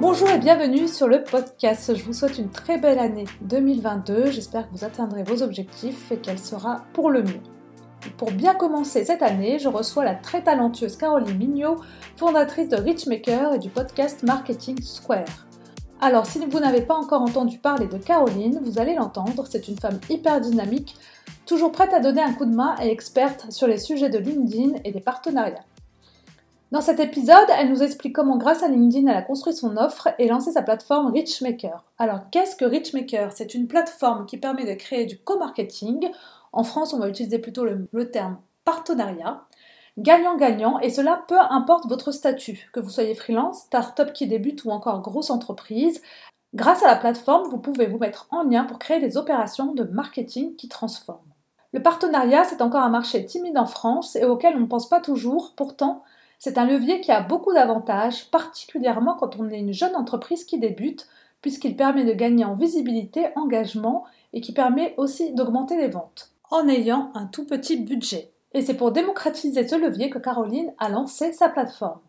Bonjour et bienvenue sur le podcast. Je vous souhaite une très belle année 2022. J'espère que vous atteindrez vos objectifs et qu'elle sera pour le mieux. Pour bien commencer cette année, je reçois la très talentueuse Caroline Mignot, fondatrice de Richmaker et du podcast Marketing Square. Alors, si vous n'avez pas encore entendu parler de Caroline, vous allez l'entendre. C'est une femme hyper dynamique, toujours prête à donner un coup de main et experte sur les sujets de LinkedIn et des partenariats. Dans cet épisode, elle nous explique comment grâce à LinkedIn, elle a construit son offre et lancé sa plateforme Richmaker. Alors qu'est-ce que Richmaker? C'est une plateforme qui permet de créer du co-marketing. En France, on va utiliser plutôt le, terme partenariat. Gagnant-gagnant, et cela peu importe votre statut, que vous soyez freelance, start-up qui débute ou encore grosse entreprise. Grâce à la plateforme, vous pouvez vous mettre en lien pour créer des opérations de marketing qui transforment. Le partenariat, c'est encore un marché timide en France et auquel on ne pense pas toujours, pourtant, c'est un levier qui a beaucoup d'avantages, particulièrement quand on est une jeune entreprise qui débute, puisqu'il permet de gagner en visibilité, engagement et qui permet aussi d'augmenter les ventes, en ayant un tout petit budget. Et c'est pour démocratiser ce levier que Caroline a lancé sa plateforme.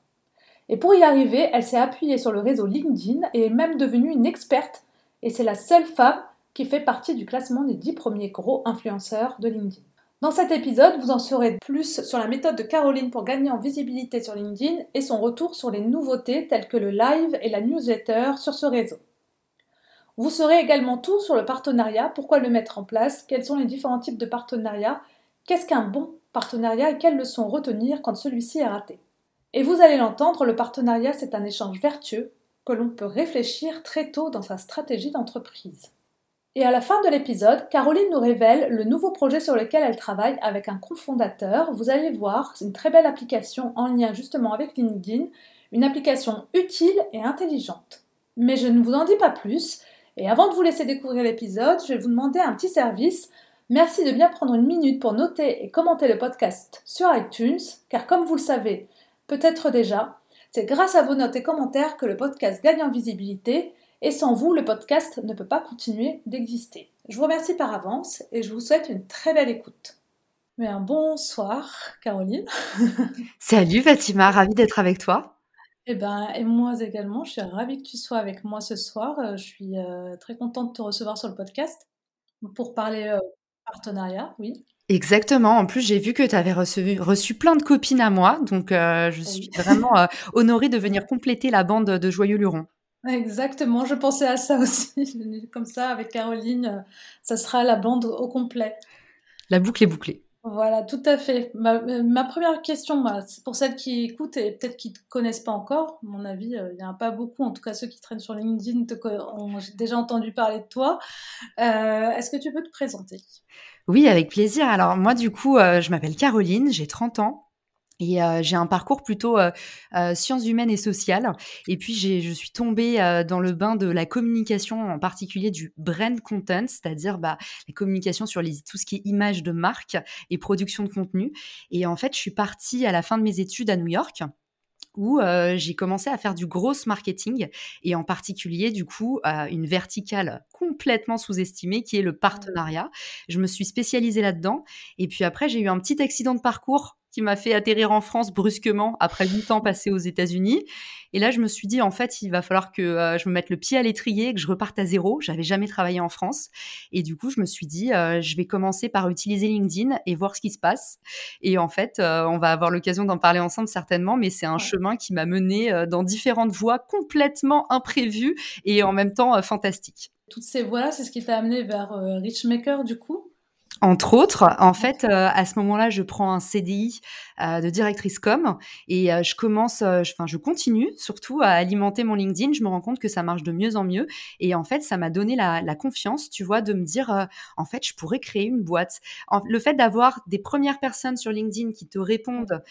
Et pour y arriver, elle s'est appuyée sur le réseau LinkedIn et est même devenue une experte, et c'est la seule femme qui fait partie du classement des 10 premiers gros influenceurs de LinkedIn. Dans cet épisode, vous en saurez plus sur la méthode de Caroline pour gagner en visibilité sur LinkedIn et son retour sur les nouveautés telles que le live et la newsletter sur ce réseau. Vous saurez également tout sur le partenariat, pourquoi le mettre en place, quels sont les différents types de partenariats, qu'est-ce qu'un bon partenariat et quelles leçons retenir quand celui-ci est raté. Et vous allez l'entendre, le partenariat c'est un échange vertueux que l'on peut réfléchir très tôt dans sa stratégie d'entreprise. Et à la fin de l'épisode, Caroline nous révèle le nouveau projet sur lequel elle travaille avec un cofondateur. Vous allez voir, c'est une très belle application en lien justement avec LinkedIn, une application utile et intelligente. Mais je ne vous en dis pas plus, et avant de vous laisser découvrir l'épisode, je vais vous demander un petit service. Merci de bien prendre une minute pour noter et commenter le podcast sur iTunes, car comme vous le savez peut-être déjà, c'est grâce à vos notes et commentaires que le podcast gagne en visibilité et sans vous, le podcast ne peut pas continuer d'exister. Je vous remercie par avance et je vous souhaite une très belle écoute. Mais un bonsoir, Caroline. Salut Fatima, ravie d'être avec toi. Eh ben, et moi également, je suis ravie que tu sois avec moi ce soir. Euh, je suis euh, très contente de te recevoir sur le podcast pour parler euh, partenariat, oui. Exactement. En plus, j'ai vu que tu avais reçu, reçu, plein de copines à moi, donc je suis vraiment honorée de venir compléter la bande de Joyeux Luron. Exactement, je pensais à ça aussi. Comme ça, avec Caroline, euh, ça sera la bande au complet. La boucle est bouclée. Voilà, tout à fait. Ma, euh, première question, c'est pour celles qui écoutent et peut-être qui ne te connaissent pas encore, à mon avis, euh, il n'y en a pas beaucoup, en tout cas ceux qui traînent sur LinkedIn ont déjà entendu parler de toi. Est-ce que tu peux te présenter? Oui, avec plaisir. Alors moi, du coup, je m'appelle Caroline, j'ai 30 ans. Et j'ai un parcours plutôt sciences humaines et sociales. Et puis je suis tombée dans le bain de la communication, en particulier du brand content, c'est-à-dire bah, la communication sur les, tout ce qui est image de marque et production de contenu. Et en fait, je suis partie à la fin de mes études à New York où j'ai commencé à faire du gros marketing et en particulier du coup une verticale complètement sous-estimée qui est le partenariat. Je me suis spécialisée là-dedans et puis après j'ai eu un petit accident de parcours qui m'a fait atterrir en France brusquement après huit ans passés aux États-Unis. Et là, je me suis dit, en fait, il va falloir que euh, je me mette le pied à l'étrier, que je reparte à zéro. J'avais jamais travaillé en France. Et du coup, je me suis dit, euh, je vais commencer par utiliser LinkedIn et voir ce qui se passe. Et en fait, euh, on va avoir l'occasion d'en parler ensemble certainement, mais c'est un chemin qui m'a mené dans différentes voies complètement imprévues et en même temps fantastiques. Toutes ces voies-là, c'est ce qui t'a amené vers Richmaker, du coup? Entre autres, en fait, euh, à ce moment-là, je prends un CDI de directrice com. Et euh, je commence, enfin, je continue surtout à alimenter mon LinkedIn. Je me rends compte que ça marche de mieux en mieux. Et en fait, ça m'a donné la, la, confiance, tu vois, de me dire, en fait, je pourrais créer une boîte. le fait d'avoir des premières personnes sur LinkedIn qui te répondent,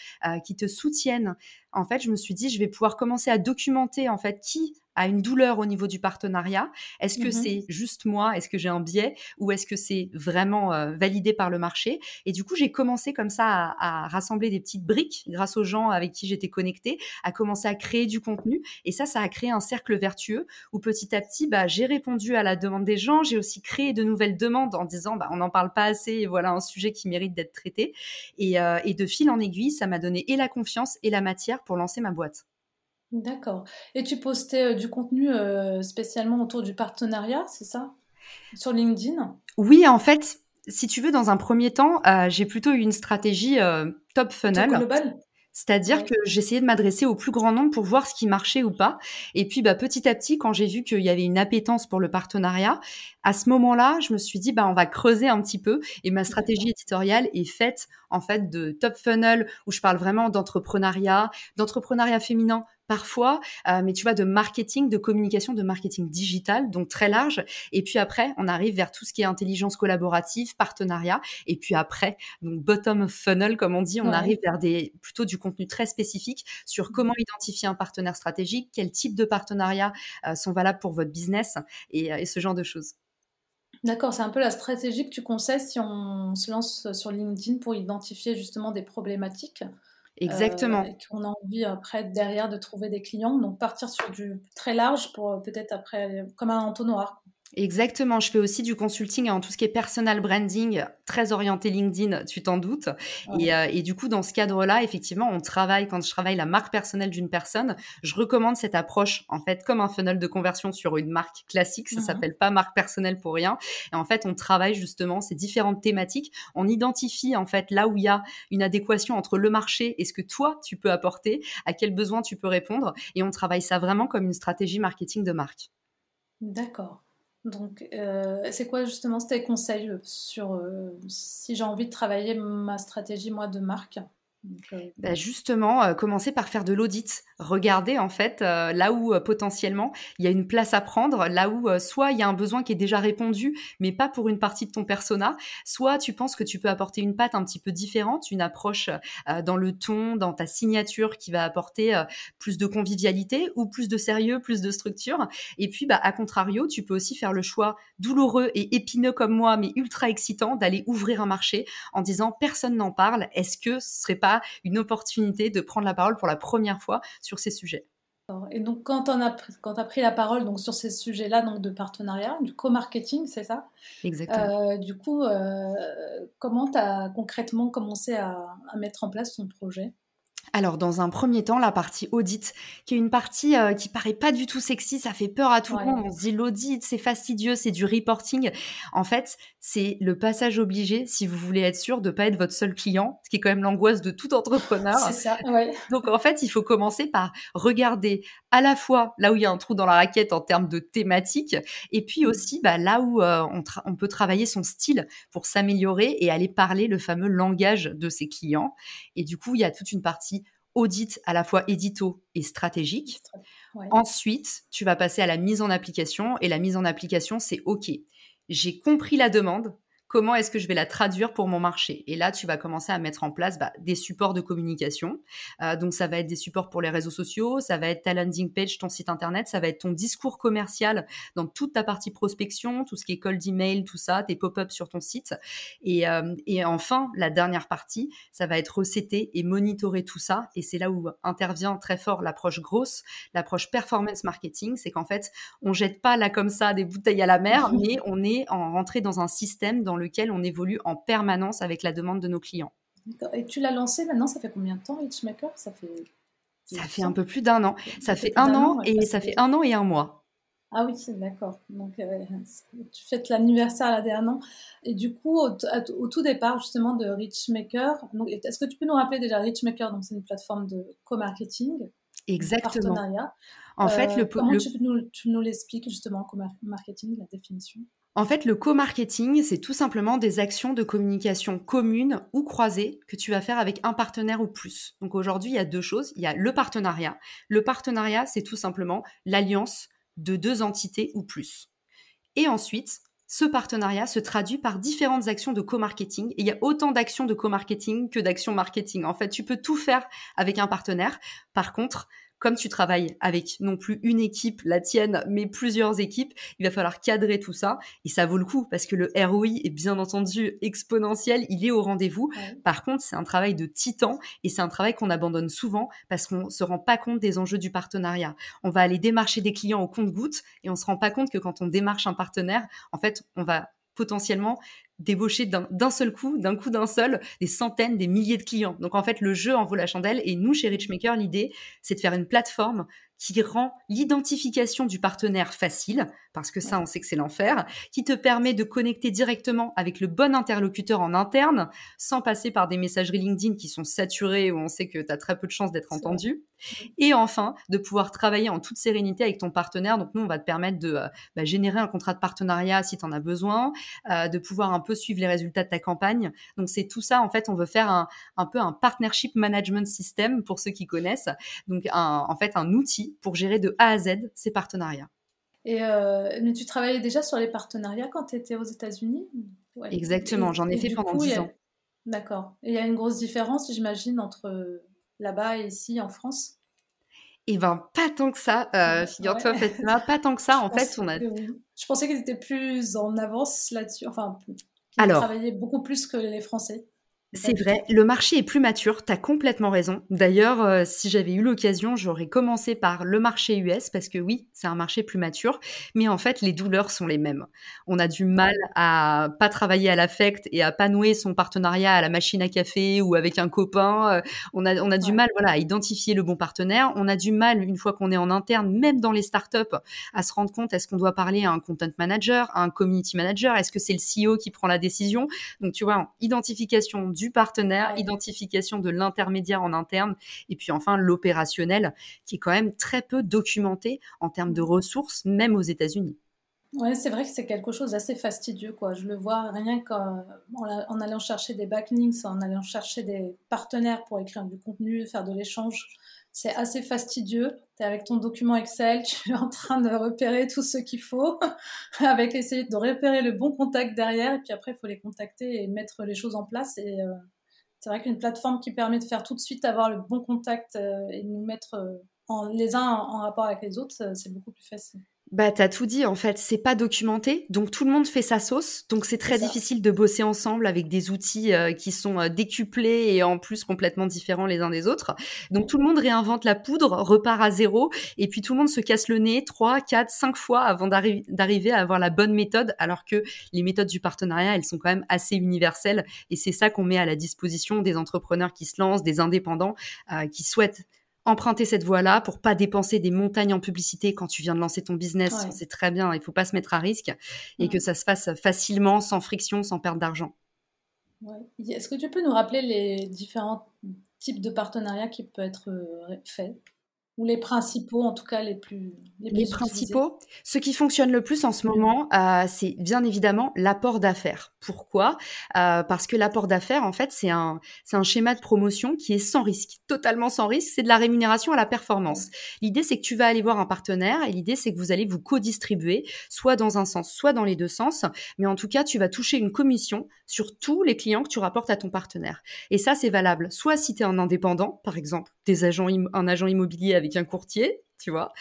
qui te soutiennent, en fait, je me suis dit, je vais pouvoir commencer à documenter en fait qui a une douleur au niveau du partenariat. Est-ce que mmh c'est juste moi? Est-ce que j'ai un biais? Ou est-ce que c'est vraiment euh, validé par le marché? Et du coup, j'ai commencé comme ça à, rassembler des petites briques grâce aux gens avec qui j'étais connectée, à commencer à créer du contenu. Et ça, ça a créé un cercle vertueux où petit à petit, bah, j'ai répondu à la demande des gens. J'ai aussi créé de nouvelles demandes en disant, bah, on n'en parle pas assez et voilà un sujet qui mérite d'être traité. Et, euh, et de fil en aiguille, ça m'a donné et la confiance et la matière pour lancer ma boîte. D'accord. Et tu postais du contenu spécialement autour du partenariat, c'est ça? Sur LinkedIn? Oui, en fait, si tu veux, dans un premier temps, j'ai plutôt eu une stratégie top funnel. c'est-à-dire que j'essayais de m'adresser au plus grand nombre pour voir ce qui marchait ou pas. Et puis, bah, petit à petit, quand j'ai vu qu'il y avait une appétence pour le partenariat, à ce moment-là, je me suis dit, bah, on va creuser un petit peu. Et ma stratégie éditoriale est faite, en fait, de top funnel, où je parle vraiment d'entrepreneuriat, d'entrepreneuriat féminin parfois, euh, mais tu vois, de marketing, de communication, de marketing digital, donc très large. Et puis après, on arrive vers tout ce qui est intelligence collaborative, partenariat. Et puis après, donc bottom funnel, comme on dit, on arrive vers des plutôt du contenu très spécifique sur mmh. comment identifier un partenaire stratégique, quel type de partenariats euh, sont valables pour votre business et, euh, et ce genre de choses. D'accord, c'est un peu la stratégie que tu conseilles si on se lance sur LinkedIn pour identifier justement des problématiques? Exactement. et qu'on a envie après derrière de trouver des clients. Donc partir sur du très large pour euh, peut-être après comme un entonnoir. Exactement, je fais aussi du consulting en tout ce qui est personal branding, très orienté LinkedIn, tu t'en doutes. Et, euh, et, du coup, dans ce cadre-là, effectivement, on travaille, quand je travaille la marque personnelle d'une personne, je recommande cette approche, en fait, comme un funnel de conversion sur une marque classique, ça mmh s'appelle pas marque personnelle pour rien. Et en fait, on travaille justement ces différentes thématiques, on identifie en fait là où il y a une adéquation entre le marché et ce que toi, tu peux apporter, à quel besoin tu peux répondre, et on travaille ça vraiment comme une stratégie marketing de marque. D'accord. Donc, euh, c'est quoi justement tes conseils sur euh, si j'ai envie de travailler ma stratégie, moi, de marque? Euh, bah, justement, euh, commencer par faire de l'audit. Regarder en fait euh, là où potentiellement il y a une place à prendre, là où soit il y a un besoin qui est déjà répondu, mais pas pour une partie de ton persona, soit tu penses que tu peux apporter une patte un petit peu différente, une approche dans le ton, dans ta signature qui va apporter plus de convivialité ou plus de sérieux, plus de structure. Et puis, bah, à contrario, tu peux aussi faire le choix douloureux et épineux comme moi, mais ultra excitant, d'aller ouvrir un marché en disant personne n'en parle. Est-ce que ce serait pas une opportunité de prendre la parole pour la première fois sur ces sujets. Et donc, quand tu as, pris la parole donc, sur ces sujets-là donc de partenariat, du co-marketing, c'est ça? Exactement. Euh, du coup, euh, comment tu as concrètement commencé à, à, mettre en place ton projet? Alors, dans un premier temps, la partie audit, qui est une partie euh, qui paraît pas du tout sexy, ça fait peur à tout le monde. On se dit l'audit, c'est fastidieux, c'est du reporting. En fait, c'est le passage obligé si vous voulez être sûr de pas être votre seul client, ce qui est quand même l'angoisse de tout entrepreneur. c'est ça, ouais. Donc, en fait, il faut commencer par regarder à la fois là où il y a un trou dans la raquette en termes de thématique, et puis mmh. aussi bah, là où euh, on, on peut travailler son style pour s'améliorer et aller parler le fameux langage de ses clients. Et du coup, il y a toute une partie audit à la fois édito et stratégique. Ensuite, tu vas passer à la mise en application et la mise en application, c'est OK. J'ai compris la demande, comment est-ce que je vais la traduire pour mon marché? Et là, tu vas commencer à mettre en place bah, des supports de communication. Euh, donc, ça va être des supports pour les réseaux sociaux, ça va être ta landing page, ton site internet, ça va être ton discours commercial dans toute ta partie prospection, tout ce qui est cold email, tout ça, tes pop-ups sur ton site. Et, euh, et enfin, la dernière partie, ça va être recéter et monitorer tout ça. Et c'est là où intervient très fort l'approche grosse, l'approche performance marketing. C'est qu'en fait, on jette pas là comme ça des bouteilles à la mer, mais on est en rentré dans un système dans lequel on évolue en permanence avec la demande de nos clients. Et tu l'as lancé maintenant, ça fait combien de temps, Hitchmaker? Ça fait. Ça fait un peu plus d'un an. Ça fait un an et ça fait un an et un mois. Ah oui, d'accord. Donc, euh, tu fêtes l'anniversaire là d'un an. Et du coup, au, tout départ, justement, de Richmaker, est-ce que tu peux nous rappeler déjà Richmaker Donc, c'est une plateforme de co-marketing. Exactement. Partenariat. En fait, le, euh, comment Tu, nous, tu nous l'expliques, justement, co-marketing, la définition? En fait, le co-marketing, c'est tout simplement des actions de communication communes ou croisées que tu vas faire avec un partenaire ou plus. Donc aujourd'hui, il y a deux choses. Il y a le partenariat. Le partenariat, c'est tout simplement l'alliance de deux entités ou plus. Et ensuite, ce partenariat se traduit par différentes actions de co-marketing. Et il y a autant d'actions de co-marketing que d'actions marketing. En fait, tu peux tout faire avec un partenaire. Par contre, comme tu travailles avec non plus une équipe, la tienne, mais plusieurs équipes, il va falloir cadrer tout ça. Et ça vaut le coup parce que le ROI est bien entendu exponentiel, il est au rendez-vous. Par contre, c'est un travail de titan et c'est un travail qu'on abandonne souvent parce qu'on se rend pas compte des enjeux du partenariat. On va aller démarcher des clients au compte-gouttes et on se rend pas compte que quand on démarche un partenaire, en fait, on va potentiellement débaucher d'un seul coup, d'un coup d'un seul, des centaines, des milliers de clients. Donc en fait, le jeu en vaut la chandelle. Et nous, chez Richmaker, l'idée, c'est de faire une plateforme qui rend l'identification du partenaire facile, parce que ça, on sait que c'est l'enfer, qui te permet de connecter directement avec le bon interlocuteur en interne, sans passer par des messageries LinkedIn qui sont saturées, où on sait que tu as très peu de chances d'être entendu. Et enfin, de pouvoir travailler en toute sérénité avec ton partenaire. Donc nous, on va te permettre de euh, bah, générer un contrat de partenariat si tu en as besoin, euh, de pouvoir un peu suivre les résultats de ta campagne. Donc c'est tout ça, en fait, on veut faire un, un peu un partnership management system pour ceux qui connaissent. Donc un, en fait, un outil pour gérer de A à Z ces partenariats. Et euh, mais tu travaillais déjà sur les partenariats quand tu étais aux États-Unis? Exactement, j'en ai fait pendant 10 ans. D'accord. Et il y a une grosse différence, j'imagine, entre là-bas et ici en France? Eh bien, pas tant que ça, euh, figure-toi, pas tant que ça. en fait, on a. Je pensais qu'ils étaient plus en avance là-dessus, enfin, qu'ils travaillaient beaucoup plus que les Français. C'est vrai, le marché est plus mature, tu as complètement raison. D'ailleurs, euh, si j'avais eu l'occasion, j'aurais commencé par le marché US parce que oui, c'est un marché plus mature, mais en fait, les douleurs sont les mêmes. On a du mal à pas travailler à l'affect et à pas nouer son partenariat à la machine à café ou avec un copain. Euh, on a, on a du mal voilà, à identifier le bon partenaire. On a du mal, une fois qu'on est en interne, même dans les startups, à se rendre compte est-ce qu'on doit parler à un content manager, à un community manager, est-ce que c'est le CEO qui prend la décision? Donc, tu vois, identification du partenaire, identification de l'intermédiaire en interne, et puis enfin l'opérationnel, qui est quand même très peu documenté en termes de ressources, même aux États-Unis. Ouais, c'est vrai que c'est quelque chose d'assez fastidieux, quoi. Je le vois rien qu'en en allant chercher des backlinks, en allant chercher des partenaires pour écrire du contenu, faire de l'échange c'est assez fastidieux. Tu avec ton document Excel, tu es en train de repérer tout ce qu'il faut, avec essayer de repérer le bon contact derrière, et puis après, il faut les contacter et mettre les choses en place. Et euh, c'est vrai qu'une plateforme qui permet de faire tout de suite avoir le bon contact euh, et nous mettre euh, les uns en rapport avec les autres, c'est beaucoup plus facile. Bah, t'as tout dit, en fait. C'est pas documenté. Donc, tout le monde fait sa sauce. Donc, c'est très difficile de bosser ensemble avec des outils euh, qui sont euh, décuplés et en plus complètement différents les uns des autres. Donc, tout le monde réinvente la poudre, repart à zéro. Et puis, tout le monde se casse le nez trois, quatre, cinq fois avant d'arriver à avoir la bonne méthode. Alors que les méthodes du partenariat, elles sont quand même assez universelles. Et c'est ça qu'on met à la disposition des entrepreneurs qui se lancent, des indépendants euh, qui souhaitent emprunter cette voie-là pour pas dépenser des montagnes en publicité quand tu viens de lancer ton business. C'est très bien, il faut pas se mettre à risque et que ça se fasse facilement, sans friction, sans perte d'argent. Est-ce que tu peux nous rappeler les différents types de partenariats qui peuvent être euh, faits? Ou les principaux, en tout cas les plus les, les principaux. Ce qui fonctionne le plus en ce moment, euh, c'est bien évidemment l'apport d'affaires. Pourquoi? Euh, Parce que l'apport d'affaires, en fait, c'est un c'est un schéma de promotion qui est sans risque, totalement sans risque. C'est de la rémunération à la performance. L'idée, c'est que tu vas aller voir un partenaire et l'idée, c'est que vous allez vous co-distribuer, soit dans un sens, soit dans les deux sens. Mais en tout cas, tu vas toucher une commission sur tous les clients que tu rapportes à ton partenaire. Et ça, c'est valable. Soit si tu es un indépendant, par exemple, des agents un agent immobilier avec un courtier, tu vois.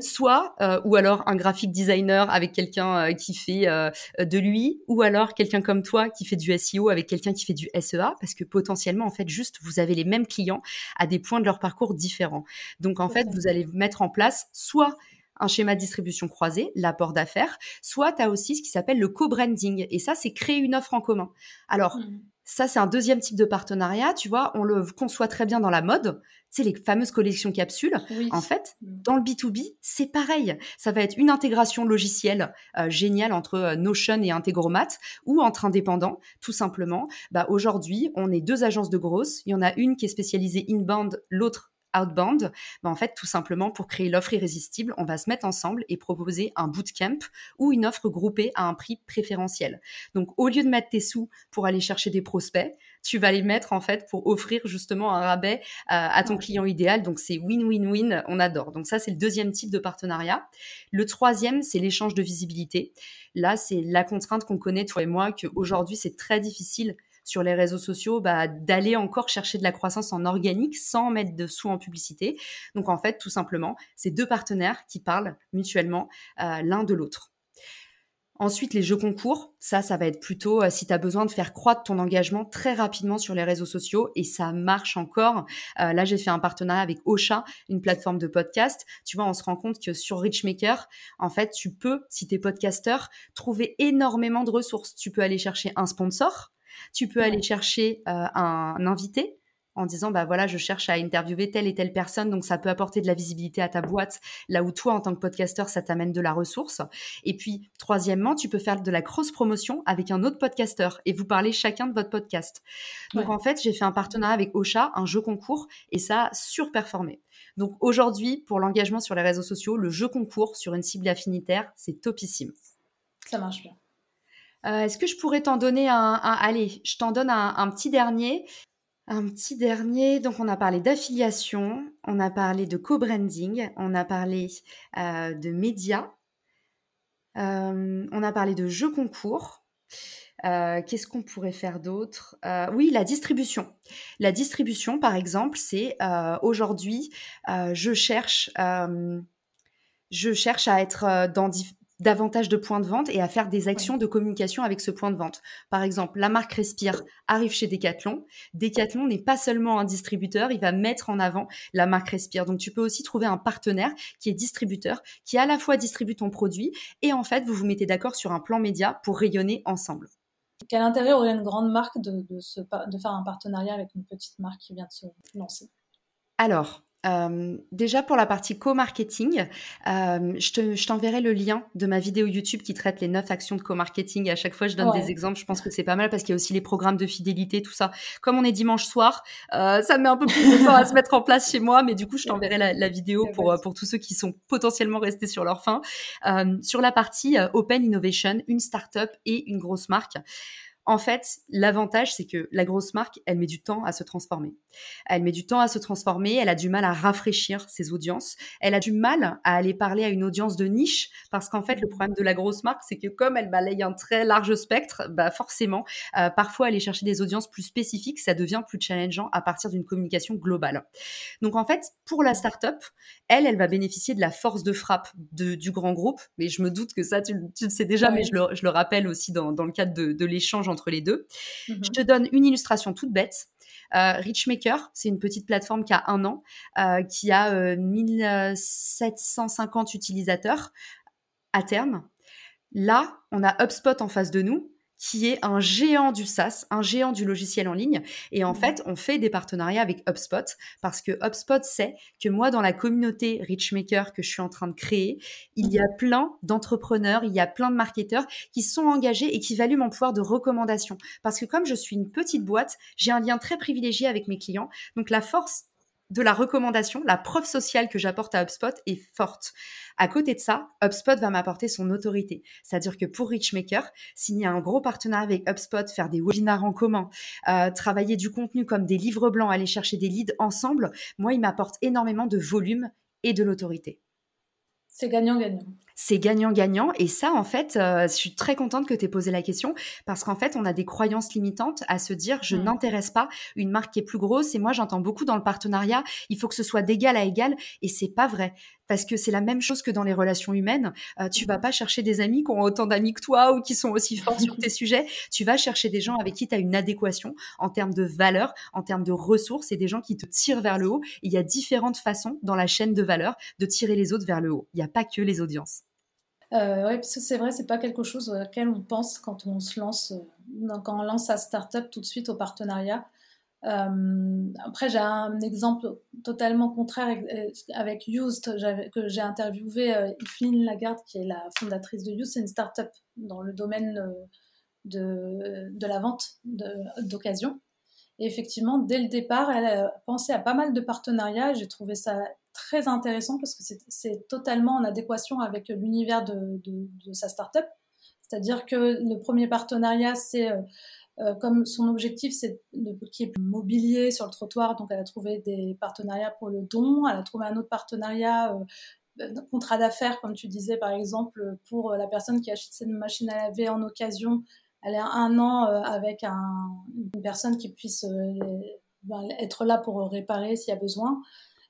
Soit, euh, ou alors un graphic designer avec quelqu'un euh, qui fait euh, de lui, ou alors quelqu'un comme toi qui fait du SEO avec quelqu'un qui fait du SEA, parce que potentiellement, en fait, juste, vous avez les mêmes clients à des points de leur parcours différents. Donc, en fait, vous allez mettre en place soit un schéma de distribution croisé, l'apport d'affaires, soit tu as aussi ce qui s'appelle le co-branding. Et ça, c'est créer une offre en commun. Alors, mmh. Ça, c'est un deuxième type de partenariat. Tu vois, on le conçoit très bien dans la mode. C'est les fameuses collections capsules. En fait, mm. dans le B2B, c'est pareil. Ça va être une intégration logicielle euh, géniale entre euh, Notion et Integromat ou entre indépendants, tout simplement. Bah, Aujourd'hui, on est deux agences de grosses. Il y en a une qui est spécialisée inbound, l'autre outbound, bah, en fait, tout simplement pour créer l'offre irrésistible, on va se mettre ensemble et proposer un bootcamp ou une offre groupée à un prix préférentiel. Donc, au lieu de mettre tes sous pour aller chercher des prospects, tu vas les mettre en fait pour offrir justement un rabais euh, à ton client idéal. Donc, c'est win-win-win, on adore. Donc, ça, c'est le deuxième type de partenariat. Le troisième, c'est l'échange de visibilité. Là, c'est la contrainte qu'on connaît, toi et moi, qu'aujourd'hui, c'est très difficile sur les réseaux sociaux, bah, d'aller encore chercher de la croissance en organique sans mettre de sous en publicité. Donc en fait, tout simplement, c'est deux partenaires qui parlent mutuellement euh, l'un de l'autre. Ensuite, les jeux concours, ça, ça va être plutôt euh, si tu as besoin de faire croître ton engagement très rapidement sur les réseaux sociaux et ça marche encore. Euh, là, j'ai fait un partenariat avec Ocha, une plateforme de podcast. Tu vois, on se rend compte que sur Richmaker, en fait, tu peux, si tu es podcasteur, trouver énormément de ressources. Tu peux aller chercher un sponsor, tu peux aller chercher euh, un invité, en disant bah voilà je cherche à interviewer telle et telle personne donc ça peut apporter de la visibilité à ta boîte là où toi en tant que podcasteur ça t'amène de la ressource. Et puis troisièmement tu peux faire de la cross promotion avec un autre podcasteur et vous parlez chacun de votre podcast. Donc en fait j'ai fait un partenariat avec Ocha un jeu concours et ça a surperformé. Donc aujourd'hui pour l'engagement sur les réseaux sociaux le jeu concours sur une cible affinitaire c'est topissime. Ça marche bien euh, Est-ce que je pourrais t'en donner un, Allez, je t'en donne un, petit dernier. Un petit dernier, donc on a parlé d'affiliation, on a parlé de co-branding, on a parlé euh, de médias, euh, on a parlé de jeux concours. Qu'est-ce qu'on pourrait faire d'autre? Oui, la distribution. La distribution, par exemple, c'est aujourd'hui, je cherche, je cherche à être dans davantage de points de vente et à faire des actions de communication avec ce point de vente. Par exemple, la marque Respire arrive chez Decathlon. Decathlon n'est pas seulement un distributeur, il va mettre en avant la marque Respire. Donc tu peux aussi trouver un partenaire qui est distributeur, qui à la fois distribue ton produit et en fait vous vous mettez d'accord sur un plan média pour rayonner ensemble. Quel intérêt aurait une grande marque de, de faire un partenariat avec une petite marque qui vient de se lancer? Alors, euh, déjà pour la partie co-marketing, euh, je t'enverrai le lien de ma vidéo YouTube qui traite les neuf actions de co-marketing. À chaque fois, je donne des exemples. Je pense que c'est pas mal parce qu'il y a aussi les programmes de fidélité, tout ça. Comme on est dimanche soir, euh, ça met un peu plus de temps à se mettre en place chez moi, mais du coup, je t'enverrai la, vidéo pour, pour tous ceux qui sont potentiellement restés sur leur faim. sur la partie Open Innovation, une startup et une grosse marque. En fait, l'avantage, c'est que la grosse marque, elle met du temps à se transformer. Elle met du temps à se transformer, elle a du mal à rafraîchir ses audiences, elle a du mal à aller parler à une audience de niche, parce qu'en fait, le problème de la grosse marque, c'est que comme elle balaye un très large spectre, bah forcément, euh, parfois aller chercher des audiences plus spécifiques, ça devient plus challengeant à partir d'une communication globale. Donc en fait, pour la startup, elle, elle va bénéficier de la force de frappe du grand groupe, mais je me doute que ça, tu, le sais déjà, mais je le, rappelle aussi dans, le cadre de, de l'échange entre les deux. Mhm. Je te donne une illustration toute bête. Euh, Richmaker, c'est une petite plateforme qui a un an, euh, qui a 1750 euh, utilisateurs à terme. Là, on a HubSpot en face de nous qui est un géant du SaaS, un géant du logiciel en ligne. Et en mmh. fait, on fait des partenariats avec HubSpot parce que HubSpot sait que moi, dans la communauté Richmaker que je suis en train de créer, il y a plein d'entrepreneurs, il y a plein de marketeurs qui sont engagés et qui valuent mon pouvoir de recommandation. Parce que comme je suis une petite boîte, j'ai un lien très privilégié avec mes clients. Donc la force de la recommandation, la preuve sociale que j'apporte à HubSpot est forte. À côté de ça, HubSpot va m'apporter son autorité. C'est-à-dire que pour Richmaker, signer un gros partenariat avec HubSpot, faire des webinars en commun, euh, travailler du contenu comme des livres blancs, aller chercher des leads ensemble, moi, il m'apporte énormément de volume et de l'autorité. C'est gagnant-gagnant c'est gagnant-gagnant. Et ça, en fait, euh, je suis très contente que tu aies posé la question parce qu'en fait, on a des croyances limitantes à se dire je mmh. n'intéresse pas une marque qui est plus grosse. Et moi, j'entends beaucoup dans le partenariat, il faut que ce soit d'égal à égal. Et c'est pas vrai parce que c'est la même chose que dans les relations humaines. Euh, tu vas mmh. pas chercher des amis qui ont autant d'amis que toi ou qui sont aussi forts sur tes sujets. Tu vas chercher des gens avec qui tu as une adéquation en termes de valeur, en termes de ressources et des gens qui te tirent vers le haut. il y a différentes façons dans la chaîne de valeur de tirer les autres vers le haut. Il n'y a pas que les audiences. Euh, oui, parce que c'est vrai, c'est pas quelque chose auquel on pense quand on se lance, euh, quand on lance sa start-up tout de suite au partenariat. Euh, après, j'ai un exemple totalement contraire avec Used, que j'ai interviewé euh, Lagarde, qui est la fondatrice de Used. C'est une start-up dans le domaine de, de la vente d'occasion. Et effectivement, dès le départ, elle a pensé à pas mal de partenariats. J'ai trouvé ça très intéressant parce que c'est totalement en adéquation avec l'univers de, de, sa startup. C'est-à-dire que le premier partenariat, c'est euh, euh, comme son objectif, c'est qui est mobilier sur le trottoir. Donc, elle a trouvé des partenariats pour le don. Elle a trouvé un autre partenariat. Euh, contrat d'affaires, comme tu disais, par exemple, pour la personne qui achète cette machine à laver en occasion, elle a un an avec un, une personne qui puisse ben, être là pour réparer s'il y a besoin.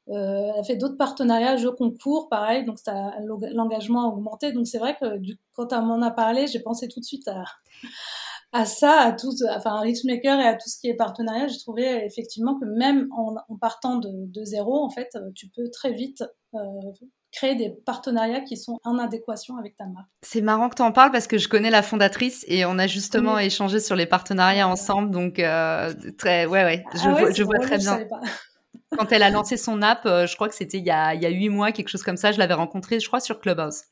Euh, elle a fait d'autres partenariats, jeux concours, pareil, donc l'engagement a augmenté. Donc c'est vrai que du, quand elle m'en a parlé, j'ai pensé tout de suite à, à ça, à tout, enfin à Richmaker et à tout ce qui est partenariat. J'ai trouvé effectivement que même en, en partant de, de, zéro, en fait, tu peux très vite euh, créer des partenariats qui sont en adéquation avec ta marque. C'est marrant que tu en parles parce que je connais la fondatrice et on a justement échangé sur les partenariats ensemble. Donc, euh, très, ouais, ouais, je, ah vois, je vois très bien. Quand elle a lancé son app, euh, je crois que c'était il y a huit mois, quelque chose comme ça, je l'avais rencontrée, je crois, sur Clubhouse.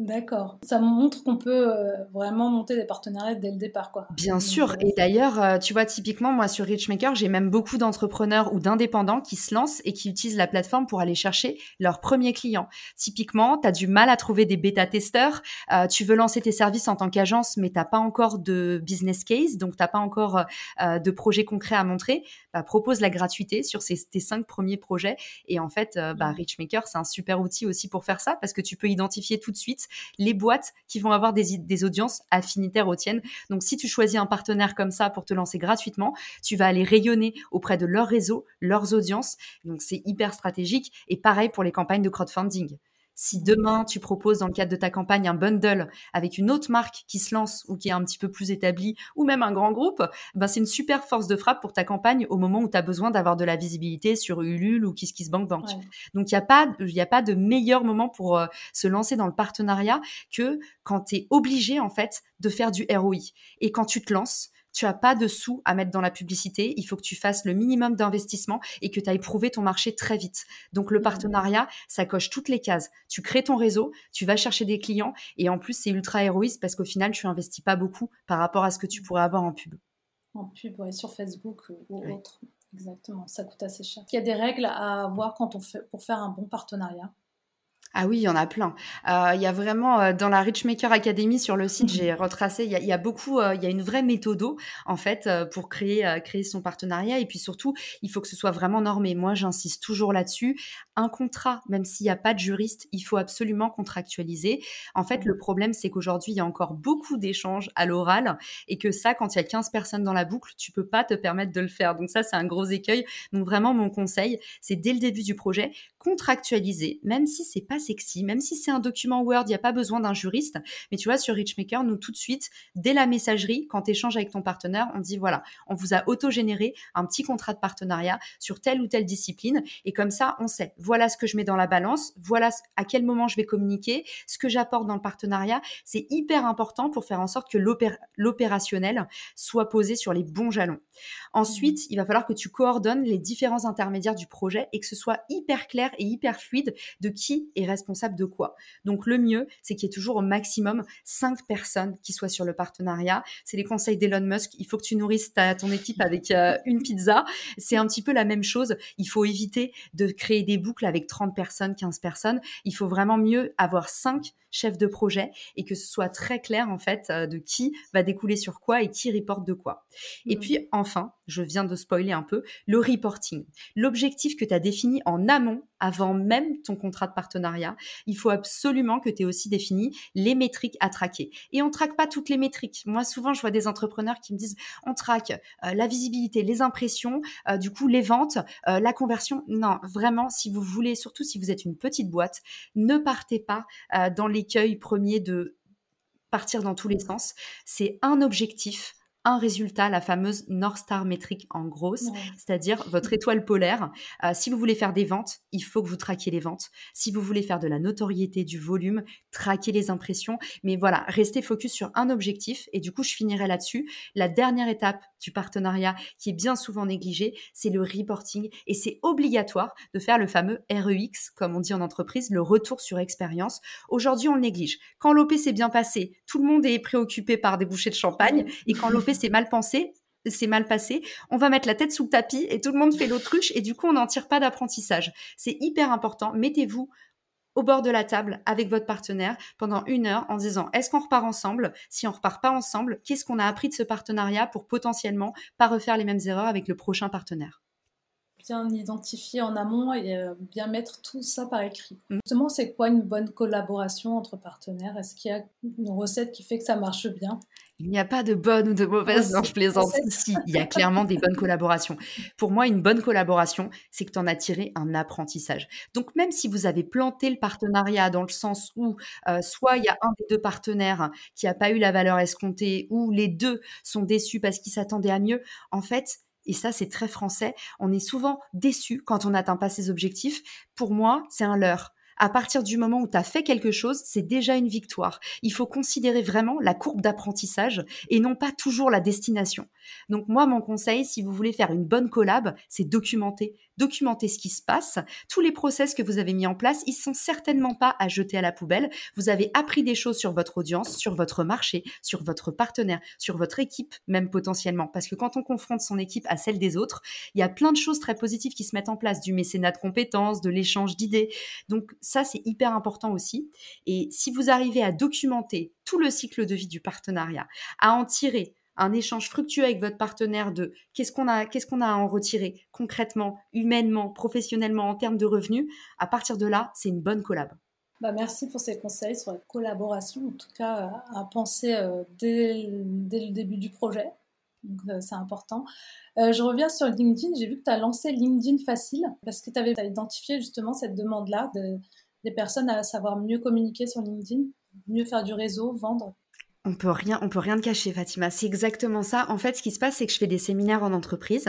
D'accord. Ça montre qu'on peut euh, vraiment monter des partenariats dès le départ, quoi. Bien sûr. Euh, et d'ailleurs, euh, tu vois, typiquement, moi, sur Richmaker, j'ai même beaucoup d'entrepreneurs ou d'indépendants qui se lancent et qui utilisent la plateforme pour aller chercher leurs premiers clients. Typiquement, tu as du mal à trouver des bêta-testeurs. tu veux lancer tes services en tant qu'agence, mais t'as pas encore de business case, donc t'as pas encore de projet concret à montrer. Bah, propose la gratuité sur ces, tes cinq premiers projets. Et en fait, bah, Richmaker, c'est un super outil aussi pour faire ça parce que tu peux identifier tout de suite les boîtes qui vont avoir des, des audiences affinitaires aux tiennes. Donc, si tu choisis un partenaire comme ça pour te lancer gratuitement, tu vas aller rayonner auprès de leur réseau, leurs audiences. Donc, c'est hyper stratégique. Et pareil pour les campagnes de crowdfunding. Si demain tu proposes dans le cadre de ta campagne un bundle avec une autre marque qui se lance ou qui est un petit peu plus établie ou même un grand groupe, ben c'est une super force de frappe pour ta campagne au moment où tu as besoin d'avoir de la visibilité sur Ulule ou KissKissBankBank. Bank. Donc il n'y a pas il y a pas de meilleur moment pour euh, se lancer dans le partenariat que quand tu es obligé en fait de faire du ROI. Et quand tu te lances, tu as pas de sous à mettre dans la publicité. Il faut que tu fasses le minimum d'investissement et que tu ailles prouver ton marché très vite. Donc, le mmh. partenariat, ça coche toutes les cases. Tu crées ton réseau, tu vas chercher des clients et en plus, c'est ultra héroïste parce qu'au final, tu investis pas beaucoup par rapport à ce que tu pourrais avoir en pub. En pub, ouais, sur Facebook ou autre. Exactement, ça coûte assez cher. Il y a des règles à avoir quand on fait, pour faire un bon partenariat. Ah oui, il y en a plein. Euh, il y a vraiment euh, dans la Richmaker Academy sur le site, j'ai retracé. Il y a, beaucoup, euh, il y a une vraie méthode en fait pour créer créer son partenariat et puis surtout, il faut que ce soit vraiment normé. Moi, j'insiste toujours là-dessus. Un contrat, même s'il n'y a pas de juriste, il faut absolument contractualiser. En fait, le problème, c'est qu'aujourd'hui, il y a encore beaucoup d'échanges à l'oral et que ça, quand il y a 15 personnes dans la boucle, tu peux pas te permettre de le faire. Donc ça, c'est un gros écueil. Donc vraiment, mon conseil, c'est dès le début du projet, contractualiser, même si c'est pas sexy, même si c'est un document Word, il n'y a pas besoin d'un juriste. Mais tu vois, sur Richmaker, nous, tout de suite, dès la messagerie, quand tu échanges avec ton partenaire, on dit voilà, on vous a auto-généré un petit contrat de partenariat sur telle ou telle discipline. Et comme ça, on sait, voilà ce que je mets dans la balance, voilà à quel moment je vais communiquer, ce que j'apporte dans le partenariat. C'est hyper important pour faire en sorte que l'opérationnel soit posé sur les bons jalons. Ensuite, mmh. il va falloir que tu coordonnes les différents intermédiaires du projet et que ce soit hyper clair et hyper fluide de qui est responsable de quoi. Donc le mieux, c'est qu'il y ait toujours au maximum 5 personnes qui soient sur le partenariat. C'est les conseils d'Elon Musk. Il faut que tu nourrisses ta, ton équipe avec euh, une pizza. C'est un petit peu la même chose. Il faut éviter de créer des boucles avec 30 personnes, 15 personnes. Il faut vraiment mieux avoir 5 chef de projet et que ce soit très clair en fait euh, de qui va découler sur quoi et qui reporte de quoi. Et mmh. puis enfin, je viens de spoiler un peu, le reporting. L'objectif que tu as défini en amont, avant même ton contrat de partenariat, il faut absolument que tu aies aussi défini les métriques à traquer. Et on ne traque pas toutes les métriques. Moi, souvent, je vois des entrepreneurs qui me disent, on traque euh, la visibilité, les impressions, euh, du coup, les ventes, la conversion. Non, vraiment, si vous voulez, surtout si vous êtes une petite boîte, ne partez pas dans les premier de partir dans tous les sens. C'est un objectif un résultat, la fameuse North Star métrique en grosse, c'est-à-dire votre étoile polaire. Euh, si vous voulez faire des ventes, il faut que vous traquiez les ventes. Si vous voulez faire de la notoriété, du volume, traquez les impressions. Mais voilà, restez focus sur un objectif. Et du coup, je finirai là-dessus. La dernière étape du partenariat, qui est bien souvent négligée, c'est le reporting. Et c'est obligatoire de faire le fameux REX, comme on dit en entreprise, le retour sur expérience. Aujourd'hui, on le néglige. Quand l'OP s'est bien passé, tout le monde est préoccupé par des bouchées de champagne. Et quand l'OP c'est mal pensé, c'est mal passé, on va mettre la tête sous le tapis et tout le monde fait l'autruche et du coup on n'en tire pas d'apprentissage. C'est hyper important, mettez-vous au bord de la table avec votre partenaire pendant une heure en disant est-ce qu'on repart ensemble? Si on repart pas ensemble, qu'est-ce qu'on a appris de ce partenariat pour potentiellement pas refaire les mêmes erreurs avec le prochain partenaire? Bien identifier en amont et euh, bien mettre tout ça par écrit. Mm. Justement, c'est quoi une bonne collaboration entre partenaires? Est-ce qu'il y a une recette qui fait que ça marche bien? Il n'y a pas de bonne ou de mauvaise, non, je plaisante. Si, il y a clairement des bonnes collaborations. Pour moi, une bonne collaboration, c'est que tu en as tiré un apprentissage. Donc, même si vous avez planté le partenariat dans le sens où euh, soit il y a un des deux partenaires qui n'a pas eu la valeur escomptée, ou les deux sont déçus parce qu'ils s'attendaient à mieux, en fait, et ça c'est très français, on est souvent déçu quand on n'atteint pas ses objectifs. Pour moi, c'est un leurre à partir du moment où tu as fait quelque chose, c'est déjà une victoire. Il faut considérer vraiment la courbe d'apprentissage et non pas toujours la destination. Donc moi, mon conseil, si vous voulez faire une bonne collab, c'est documenter. Documenter ce qui se passe. Tous les process que vous avez mis en place, ils sont certainement pas à jeter à la poubelle. Vous avez appris des choses sur votre audience, sur votre marché, sur votre partenaire, sur votre équipe même potentiellement. Parce que quand on confronte son équipe à celle des autres, il y a plein de choses très positives qui se mettent en place, du mécénat de compétences, de l'échange d'idées. Donc ça, c'est hyper important aussi. Et si vous arrivez à documenter tout le cycle de vie du partenariat, à en tirer un échange fructueux avec votre partenaire de qu'est-ce qu'on a, qu'est-ce qu'on a à en retirer concrètement, humainement, professionnellement, en termes de revenus, à partir de là, c'est une bonne collab. Bah merci pour ces conseils sur la collaboration, en tout cas à penser euh, dès, le début du projet. Euh, c'est important. Euh, je reviens sur LinkedIn. J'ai vu que tu as lancé LinkedIn Facile parce que tu avais identifié justement cette demande-là de, des personnes à savoir mieux communiquer sur LinkedIn, mieux faire du réseau, vendre. On peut rien, on peut rien te cacher, Fatima. C'est exactement ça. En fait, ce qui se passe, c'est que je fais des séminaires en entreprise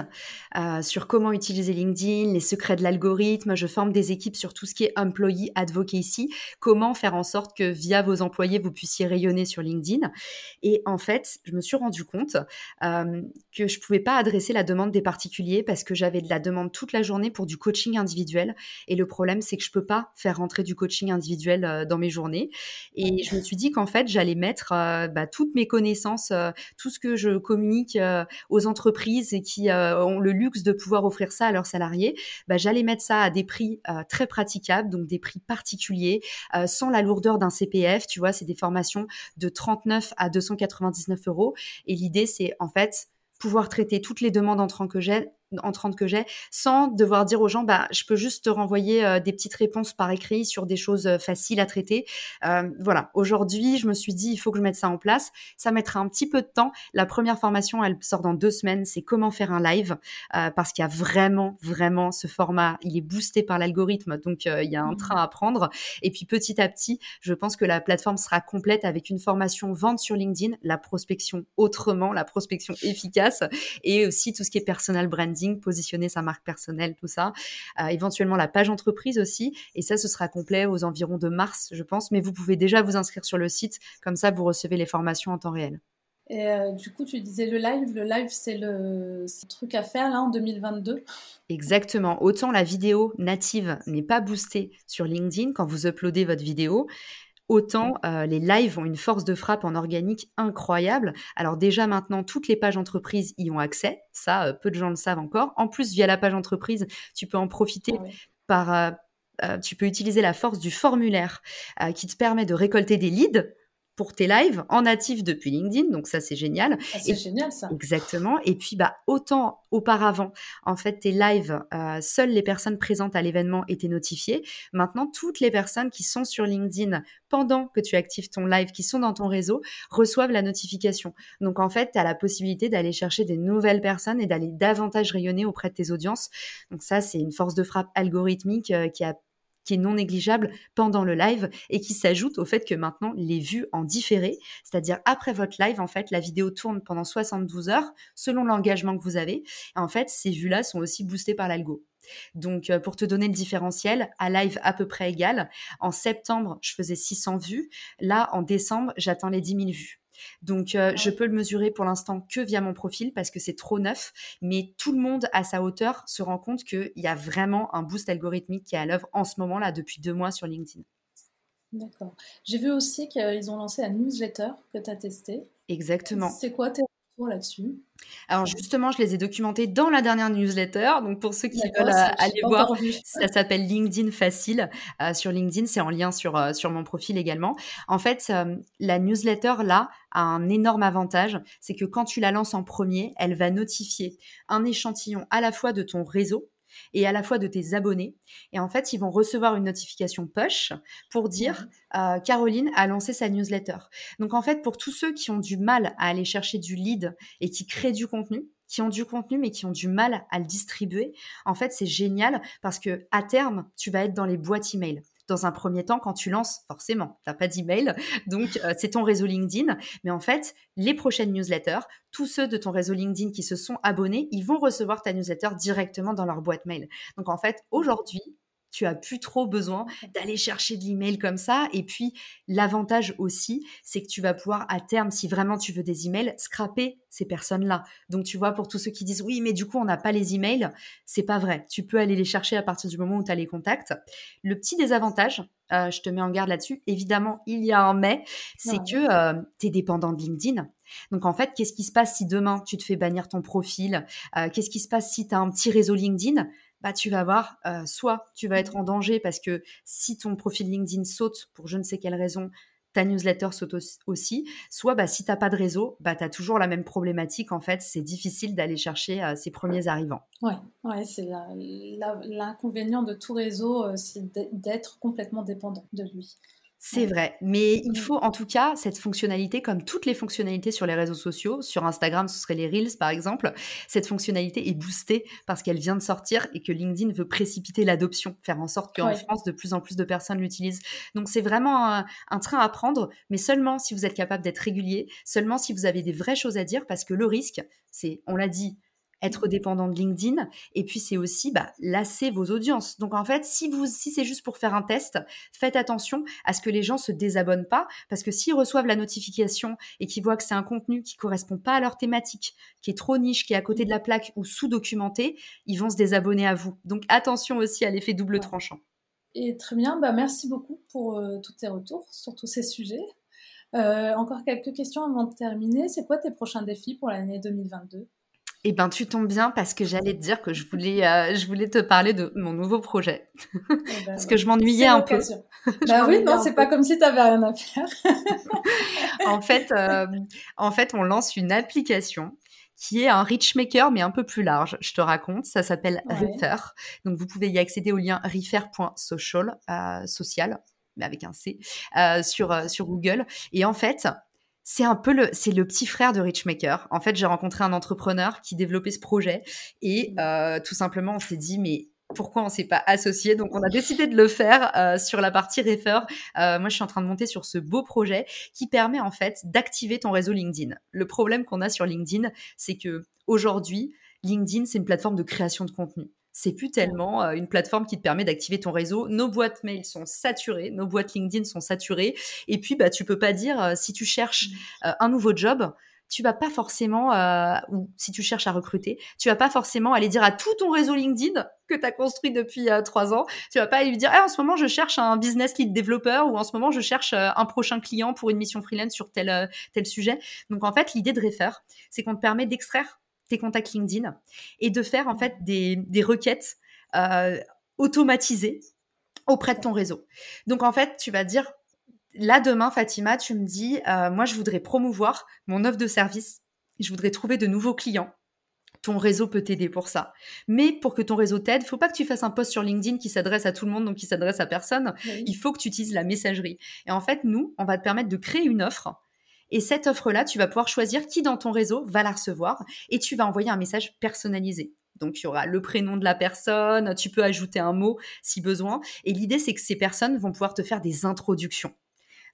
euh, sur comment utiliser LinkedIn, les secrets de l'algorithme. Je forme des équipes sur tout ce qui est employee advocacy, comment faire en sorte que via vos employés vous puissiez rayonner sur LinkedIn. Et en fait, je me suis rendu compte euh, que je pouvais pas adresser la demande des particuliers parce que j'avais de la demande toute la journée pour du coaching individuel. Et le problème, c'est que je peux pas faire rentrer du coaching individuel euh, dans mes journées. Et je me suis dit qu'en fait, j'allais mettre bah, toutes mes connaissances, euh, tout ce que je communique euh, aux entreprises et qui ont le luxe de pouvoir offrir ça à leurs salariés, bah, j'allais mettre ça à des prix très praticables, donc des prix particuliers, sans la lourdeur d'un CPF. Tu vois, c'est des formations de 39 à 299 euros. Et l'idée, c'est en fait pouvoir traiter toutes les demandes entrantes que j'ai entrantes que j'ai, sans devoir dire aux gens, bah, je peux juste te renvoyer euh, des petites réponses par écrit sur des choses euh, faciles à traiter. Euh, voilà, aujourd'hui, je me suis dit, il faut que je mette ça en place. Ça mettra un petit peu de temps. La première formation, elle sort dans deux semaines. C'est comment faire un live, parce qu'il y a vraiment, vraiment ce format. Il est boosté par l'algorithme, donc il y a un mmh. train à prendre. Et puis petit à petit, je pense que la plateforme sera complète avec une formation vente sur LinkedIn, la prospection autrement, la prospection efficace, et aussi tout ce qui est personal branding positionner sa marque personnelle, tout ça. Euh, éventuellement la page entreprise aussi. Et ça, ce sera complet aux environs de mars, je pense. Mais vous pouvez déjà vous inscrire sur le site. Comme ça, vous recevez les formations en temps réel. Et euh, du coup, tu disais le live. Le live, c'est le, truc à faire là en 2022. Exactement. Autant la vidéo native n'est pas boostée sur LinkedIn quand vous uploadez votre vidéo, autant euh, les lives ont une force de frappe en organique incroyable. Alors déjà maintenant, toutes les pages entreprises y ont accès. Ça, euh, peu de gens le savent encore. En plus, via la page entreprise, tu peux en profiter par... Euh, tu peux utiliser la force du formulaire qui te permet de récolter des leads pour tes lives en natif depuis LinkedIn, donc ça c'est génial. Ah, c'est génial ça. Exactement. Et puis bah autant auparavant, en fait tes lives, euh, seules les personnes présentes à l'événement étaient notifiées. Maintenant toutes les personnes qui sont sur LinkedIn pendant que tu actives ton live, qui sont dans ton réseau, reçoivent la notification. Donc en fait tu as la possibilité d'aller chercher des nouvelles personnes et d'aller davantage rayonner auprès de tes audiences. Donc ça c'est une force de frappe algorithmique euh, qui a qui est non négligeable pendant le live et qui s'ajoute au fait que maintenant les vues en différé, c'est-à-dire après votre live, en fait, la vidéo tourne pendant 72 heures selon l'engagement que vous avez. En fait, ces vues-là sont aussi boostées par l'algo. Donc, euh, pour te donner le différentiel, à live à peu près égal, en septembre, je faisais 600 vues. Là, en décembre, j'atteins les 10 000 vues. Donc, euh, je peux le mesurer pour l'instant que via mon profil parce que c'est trop neuf. Mais tout le monde, à sa hauteur, se rend compte qu'il y a vraiment un boost algorithmique qui est à l'œuvre en ce moment-là depuis deux mois sur LinkedIn. D'accord. J'ai vu aussi qu'ils ont lancé la newsletter que tu as testée. Exactement. C'est quoi tes là-dessus alors justement, je les ai documentés dans la dernière newsletter. Donc pour ceux qui veulent euh, aller voir, ça s'appelle LinkedIn Facile. Euh, sur LinkedIn, c'est en lien sur, euh, sur mon profil également. En fait, la newsletter, là, a un énorme avantage. C'est que quand tu la lances en premier, elle va notifier un échantillon à la fois de ton réseau, et à la fois de tes abonnés. Et en fait, ils vont recevoir une notification push pour dire euh, Caroline a lancé sa newsletter. Donc en fait, pour tous ceux qui ont du mal à aller chercher du lead et qui créent du contenu, qui ont du contenu mais qui ont du mal à le distribuer, en fait, c'est génial parce que à terme, tu vas être dans les boîtes email dans un premier temps, quand tu lances, forcément, tu n'as pas d'email, donc euh, c'est ton réseau LinkedIn. Mais en fait, les prochaines newsletters, tous ceux de ton réseau LinkedIn qui se sont abonnés, ils vont recevoir ta newsletter directement dans leur boîte mail. Donc en fait, aujourd'hui, tu as plus trop besoin d'aller chercher de l'email comme ça. Et puis, l'avantage aussi, c'est que tu vas pouvoir à terme, si vraiment tu veux des emails, scraper ces personnes-là. Donc, tu vois, pour tous ceux qui disent oui, mais du coup, on n'a pas les emails, c'est pas vrai. Tu peux aller les chercher à partir du moment où tu as les contacts. Le petit désavantage, euh, je te mets en garde là-dessus, évidemment, il y a un mais, c'est que euh, tu es dépendant de LinkedIn. Donc en fait, qu'est-ce qui se passe si demain tu te fais bannir ton profil? Euh, Qu'est-ce qui se passe si tu as un petit réseau LinkedIn? Bah, tu vas voir, euh, soit tu vas être en danger parce que si ton profil LinkedIn saute pour je ne sais quelle raison, ta newsletter saute aussi, soit bah, si tu n'as pas de réseau, bah, tu as toujours la même problématique. En fait, c'est difficile d'aller chercher euh, ces premiers arrivants. Ouais, ouais c'est l'inconvénient de tout réseau, euh, c'est d'être complètement dépendant de lui. C'est vrai, mais il faut en tout cas cette fonctionnalité, comme toutes les fonctionnalités sur les réseaux sociaux, sur Instagram ce serait les Reels par exemple, cette fonctionnalité est boostée parce qu'elle vient de sortir et que LinkedIn veut précipiter l'adoption, faire en sorte qu'en France de plus en plus de personnes l'utilisent. Donc c'est vraiment un, un, train à prendre, mais seulement si vous êtes capable d'être régulier, seulement si vous avez des vraies choses à dire, parce que le risque, c'est, on l'a dit, être dépendant de LinkedIn. Et puis, c'est aussi bah, lasser vos audiences. Donc, en fait, si, vous, si c'est juste pour faire un test, faites attention à ce que les gens se désabonnent pas. Parce que s'ils reçoivent la notification et qu'ils voient que c'est un contenu qui correspond pas à leur thématique, qui est trop niche, qui est à côté de la plaque ou sous-documenté, ils vont se désabonner à vous. Donc, attention aussi à l'effet double tranchant. Et très bien, bah, merci beaucoup pour euh, tous tes retours sur tous ces sujets. Euh, encore quelques questions avant de terminer. C'est quoi tes prochains défis pour l'année 2022 eh ben, tu tombes bien parce que j'allais te dire que je voulais, euh, je voulais te parler de mon nouveau projet. Eh ben, parce que je m'ennuyais un peu. bah oui, non, c'est pas comme si tu avais rien à faire. en, fait, euh, en fait, on lance une application qui est un Richmaker, mais un peu plus large. Je te raconte, ça s'appelle Refer. Donc, vous pouvez y accéder au lien refer.social, euh, social, mais avec un C, sur, sur Google. Et en fait, c'est un peu le, c'est le petit frère de Richmaker. En fait, j'ai rencontré un entrepreneur qui développait ce projet et mmh. euh, tout simplement, on s'est dit, mais pourquoi on s'est pas associé Donc, on a décidé de le faire euh, sur la partie refer. Euh, moi, je suis en train de monter sur ce beau projet qui permet en fait d'activer ton réseau LinkedIn. Le problème qu'on a sur LinkedIn, c'est que aujourd'hui, LinkedIn, c'est une plateforme de création de contenu c'est plus tellement euh, une plateforme qui te permet d'activer ton réseau. Nos boîtes mail sont saturées, nos boîtes LinkedIn sont saturées. Et puis, bah, tu peux pas dire euh, si tu cherches mmh. euh, un nouveau job, tu vas pas forcément, ou si tu cherches à recruter, tu vas pas forcément aller dire à tout ton réseau LinkedIn que tu as construit depuis trois ans, tu vas pas aller lui dire, ah, en ce moment, je cherche un business lead développeur ou en ce moment, je cherche un prochain client pour une mission freelance sur tel, tel sujet. Donc, en fait, l'idée de Refer, c'est qu'on te permet d'extraire tes contacts LinkedIn et de faire en fait des, requêtes euh, automatisées auprès de ton réseau. Donc en fait, tu vas dire, là demain, Fatima, tu me dis, euh, moi je voudrais promouvoir mon offre de service, je voudrais trouver de nouveaux clients. Ton réseau peut t'aider pour ça. Mais pour que ton réseau t'aide, faut pas que tu fasses un post sur LinkedIn qui s'adresse à tout le monde, donc qui s'adresse à personne. Il faut que tu utilises la messagerie. Et en fait, nous, on va te permettre de créer une offre et cette offre-là, tu vas pouvoir choisir qui dans ton réseau va la recevoir et tu vas envoyer un message personnalisé. Donc, il y aura le prénom de la personne, tu peux ajouter un mot si besoin. Et l'idée, c'est que ces personnes vont pouvoir te faire des introductions.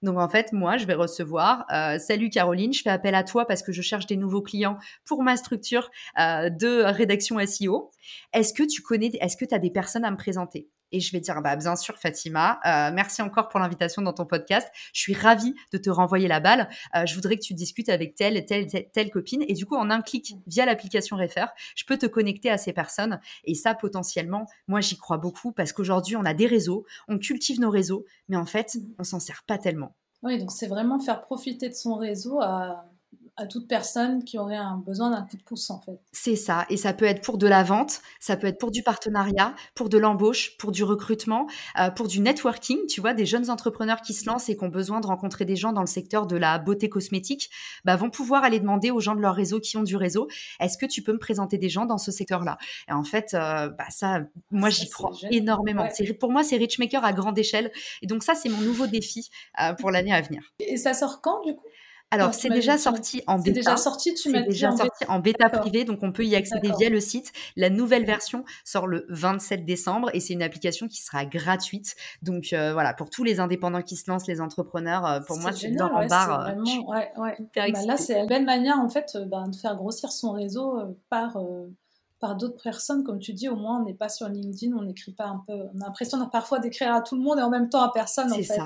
Donc en fait, moi, je vais recevoir euh, Salut Caroline, je fais appel à toi parce que je cherche des nouveaux clients pour ma structure euh, de rédaction SEO. Est-ce que tu connais, est-ce que tu as des personnes à me présenter? Et je vais dire, bah, bien sûr, Fatima, euh, merci encore pour l'invitation dans ton podcast. Je suis ravie de te renvoyer la balle. Euh, je voudrais que tu discutes avec telle et telle, telle, copine. Et du coup, en un clic via l'application Refer, je peux te connecter à ces personnes. Et ça, potentiellement, moi, j'y crois beaucoup parce qu'aujourd'hui, on a des réseaux, on cultive nos réseaux, mais en fait, on s'en sert pas tellement. Oui, donc c'est vraiment faire profiter de son réseau à à toute personne qui aurait un besoin d'un coup de pouce en fait. C'est ça, et ça peut être pour de la vente, ça peut être pour du partenariat, pour de l'embauche, pour du recrutement, euh, pour du networking. Tu vois, des jeunes entrepreneurs qui se lancent et qui ont besoin de rencontrer des gens dans le secteur de la beauté cosmétique, bah, vont pouvoir aller demander aux gens de leur réseau qui ont du réseau, est-ce que tu peux me présenter des gens dans ce secteur-là? Et en fait, euh, bah, ça, moi j'y crois énormément. Pour moi, c'est Richmaker à grande échelle, et donc ça, c'est mon nouveau défi euh, pour l'année à venir. Et ça sort quand du coup? Alors, c'est déjà sorti en bêta. C'est déjà sorti, tu m'as déjà sorti en bêta privée, donc on peut y accéder via le site. La nouvelle version sort le 27 décembre et c'est une application qui sera gratuite. Donc euh, voilà, pour tous les indépendants qui se lancent, les entrepreneurs, euh, pour moi, c'est dans en barre. Euh, vraiment, ouais, ouais. Bah là, c'est une belle manière en fait bah, de faire grossir son réseau par par d'autres personnes, comme tu dis, au moins on n'est pas sur LinkedIn, on n'écrit pas un peu. On a l'impression parfois d'écrire à tout le monde et en même temps à personne. C'est ça.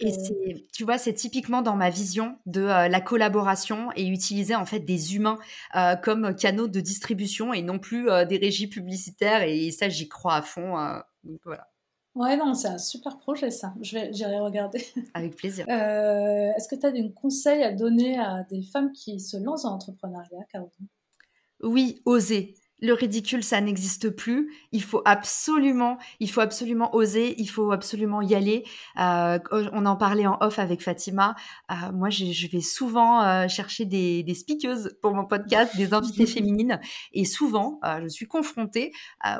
et euh, tu vois, c'est typiquement dans ma vision de euh, la collaboration et utiliser en fait des humains euh, comme canaux de distribution et non plus des régies publicitaires. Et ça, j'y crois à fond. donc voilà. Ouais, non, c'est un super projet ça. Je vais, j'irai regarder. Avec plaisir. est-ce que tu as des conseils à donner à des femmes qui se lancent en entrepreneuriat, Caroline? Oui, oser le ridicule, ça n'existe plus. Il faut absolument, il faut absolument oser, il faut absolument y aller. Euh, on en parlait en off avec Fatima. Euh, moi, je vais souvent euh, chercher des, des speakers pour mon podcast, des invités féminines, et souvent, je suis confrontée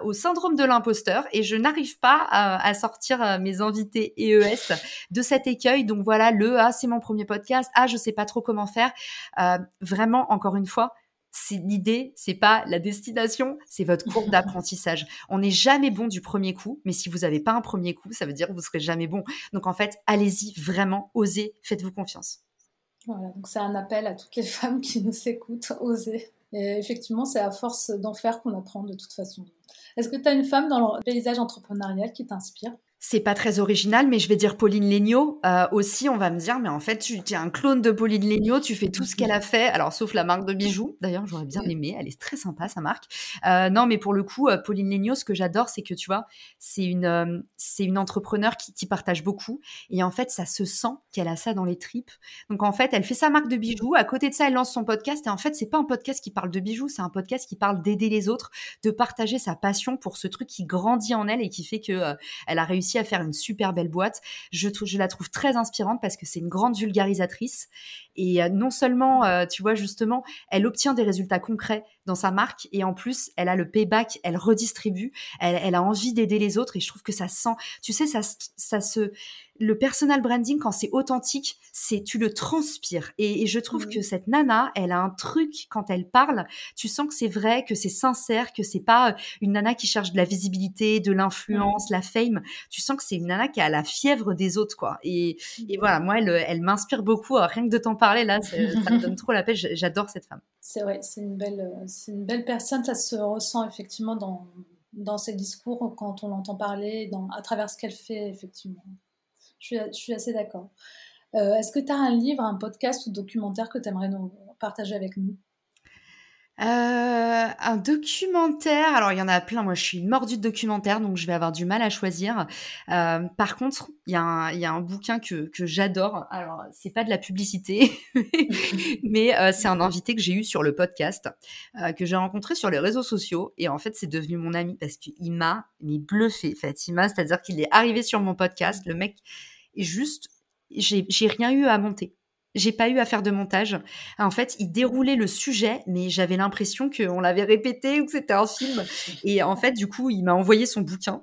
au syndrome de l'imposteur et je n'arrive pas à sortir mes invités EES de cet écueil. Donc voilà, le ah c'est mon premier podcast, ah je sais pas trop comment faire. vraiment, encore une fois c'est l'idée, c'est pas la destination, c'est votre courbe d'apprentissage. On n'est jamais bon du premier coup, mais si vous n'avez pas un premier coup, ça veut dire que vous serez jamais bon. Donc en fait, allez-y vraiment, osez, faites-vous confiance. Voilà, donc c'est un appel à toutes les femmes qui nous écoutent, osez. Et effectivement, c'est à force d'en faire qu'on apprend de toute façon. Est-ce que tu as une femme dans le paysage entrepreneurial qui t'inspire? C'est pas très original, mais je vais dire Pauline Legnaud euh, aussi. On va me dire, mais en fait, tu es un clone de Pauline Legnaud. Tu fais tout ce qu'elle a fait, alors sauf la marque de bijoux. D'ailleurs, j'aurais bien aimé. Elle est très sympa, sa marque. Euh, non, mais pour le coup, euh, Pauline Legnaud, ce que j'adore, c'est que tu vois, c'est une c'est une entrepreneur qui, qui partage beaucoup, et en fait, ça se sent qu'elle a ça dans les tripes. Donc en fait, elle fait sa marque de bijoux. À côté de ça, elle lance son podcast. Et en fait, c'est pas un podcast qui parle de bijoux, c'est un podcast qui parle d'aider les autres, de partager sa passion pour ce truc qui grandit en elle et qui fait que elle a réussi à faire une super belle boîte. Je, la trouve très inspirante parce que c'est une grande vulgarisatrice. Et euh, non seulement, euh, tu vois, justement, elle obtient des résultats concrets dans sa marque et en plus, elle a le payback, elle redistribue, elle, elle a envie d'aider les autres et je trouve que ça sent, tu sais, ça, ça se le personal branding, quand c'est authentique, c'est tu le transpires. Et, je trouve que cette nana, elle a un truc quand elle parle. Tu sens que c'est vrai, que c'est sincère, que c'est pas euh, une nana qui cherche de la visibilité, de l'influence, la fame. Tu sens que c'est une nana qui a la fièvre des autres, quoi. Et, voilà, moi, elle, elle m'inspire beaucoup. rien que de t'en parler là, ça me donne trop la paix. J'adore cette femme. C'est vrai, c'est une belle, euh, c'est une belle personne. Ça se ressent effectivement dans dans ses discours quand on l'entend parler, dans, à travers ce qu'elle fait effectivement. Je suis, assez d'accord. Euh, est-ce que tu as un livre, un podcast ou documentaire que tu aimerais nous partager avec nous? Euh, un documentaire, alors il y en a plein, moi je suis mordue de documentaire, donc je vais avoir du mal à choisir. Euh, par contre, il y, a un bouquin que, j'adore, alors c'est pas de la publicité, mais c'est un invité que j'ai eu sur le podcast, que j'ai rencontré sur les réseaux sociaux, et en fait c'est devenu mon ami parce qu'il m'a bluffé, Fatima, c'est-à-dire qu'il est arrivé sur mon podcast, le mec est juste, j'ai rien eu à monter j'ai pas eu à faire de montage. En fait, il déroulait le sujet, mais j'avais l'impression qu'on l'avait répété ou que c'était un film. Et en fait, du coup, il m'a envoyé son bouquin.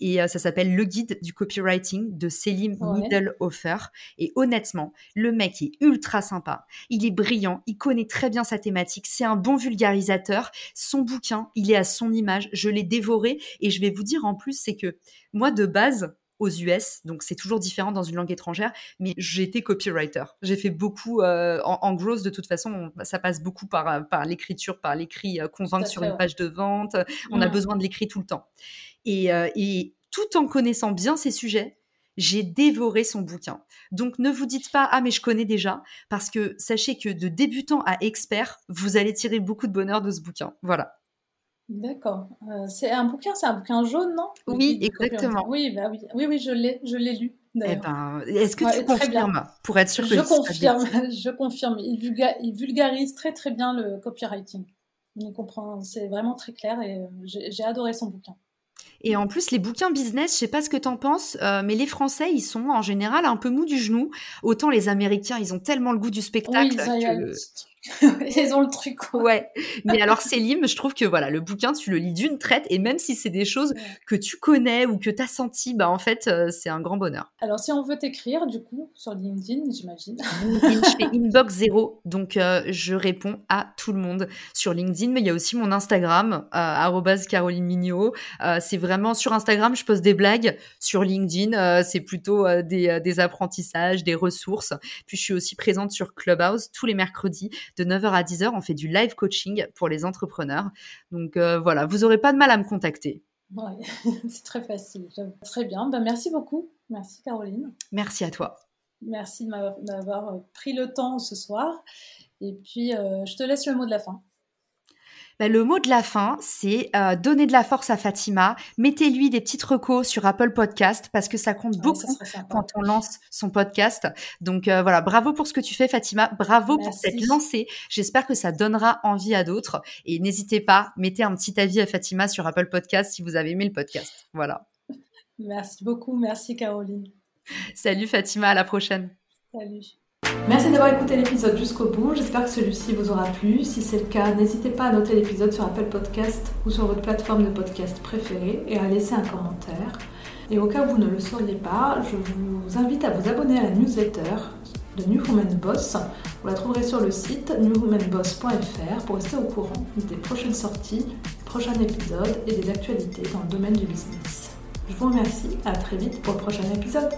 Et euh, ça s'appelle Le guide du copywriting de Selim Middlehofer. Et honnêtement, le mec est ultra sympa. Il est brillant. Il connaît très bien sa thématique. C'est un bon vulgarisateur. Son bouquin, il est à son image. Je l'ai dévoré. Et je vais vous dire en plus, c'est que moi, de base, aux US, donc c'est toujours différent dans une langue étrangère, mais j'ai été copywriter. J'ai fait beaucoup euh, en, en growth de toute façon, ça passe beaucoup par, euh, par l'écriture, par l'écrit, euh, convaincre sur une page de vente. On a besoin de l'écrit tout le temps. Et, et tout en connaissant bien ces sujets, j'ai dévoré son bouquin. Donc ne vous dites pas ah mais je connais déjà parce que sachez que de débutant à expert, vous allez tirer beaucoup de bonheur de ce bouquin. Voilà. D'accord. Euh, c'est un bouquin, c'est un bouquin jaune, non? Oui, exactement. Oui, bah oui, oui, oui, je l'ai, je l'ai lu. Eh ben, est-ce que tu confirmes? Pour être sûr que je confirme, je confirme. Il, vulgarise très très bien le copywriting. Il comprend, c'est vraiment très clair et euh, j'ai adoré son bouquin. Et en plus, les bouquins business, je sais pas ce que tu en penses, euh, mais les Français, ils sont en général un peu mous du genou. Autant les Américains, ils ont tellement le goût du spectacle que... Ils ont le truc. Quoi. Ouais. Mais alors Célim, je trouve que voilà, le bouquin, tu le lis d'une traite et même si c'est des choses que tu connais ou que tu as senti, bah en fait, euh, c'est un grand bonheur. Alors si on veut t'écrire du coup sur LinkedIn, j'imagine. LinkedIn, je fais inbox zéro, donc euh, je réponds à tout le monde sur LinkedIn, mais il y a aussi mon Instagram euh, @caroline Mignot. C'est vraiment sur Instagram, je poste des blagues, sur LinkedIn, c'est plutôt des, des apprentissages, des ressources. Puis je suis aussi présente sur Clubhouse tous les mercredis de 9h à 10h, on fait du live coaching pour les entrepreneurs. Donc euh, voilà, vous n'aurez pas de mal à me contacter. Ouais, c'est très facile. Très bien. Ben, merci beaucoup. Merci Caroline. Merci à toi. Merci de m'avoir pris le temps ce soir. Et puis, euh, je te laisse le mot de la fin. Bah, le mot de la fin, c'est euh, donner de la force à Fatima. Mettez-lui des petites recos sur Apple Podcast parce que ça compte beaucoup quand on lance son podcast. Donc euh, voilà, bravo pour ce que tu fais, Fatima. Bravo pour cette lancée. J'espère que ça donnera envie à d'autres. Et n'hésitez pas, mettez un petit avis à Fatima sur Apple Podcast si vous avez aimé le podcast. Voilà. Merci beaucoup. Merci, Caroline. Salut, Fatima. À la prochaine. Salut. Merci d'avoir écouté l'épisode jusqu'au bout. J'espère que celui-ci vous aura plu. Si c'est le cas, n'hésitez pas à noter l'épisode sur Apple Podcast ou sur votre plateforme de podcast préférée et à laisser un commentaire. Et au cas où vous ne le sauriez pas, je vous invite à vous abonner à la newsletter de New Woman Boss. Vous la trouverez sur le site newwomanboss.fr pour rester au courant des prochaines sorties, prochains épisodes et des actualités dans le domaine du business. Je vous remercie, à très vite pour le prochain épisode.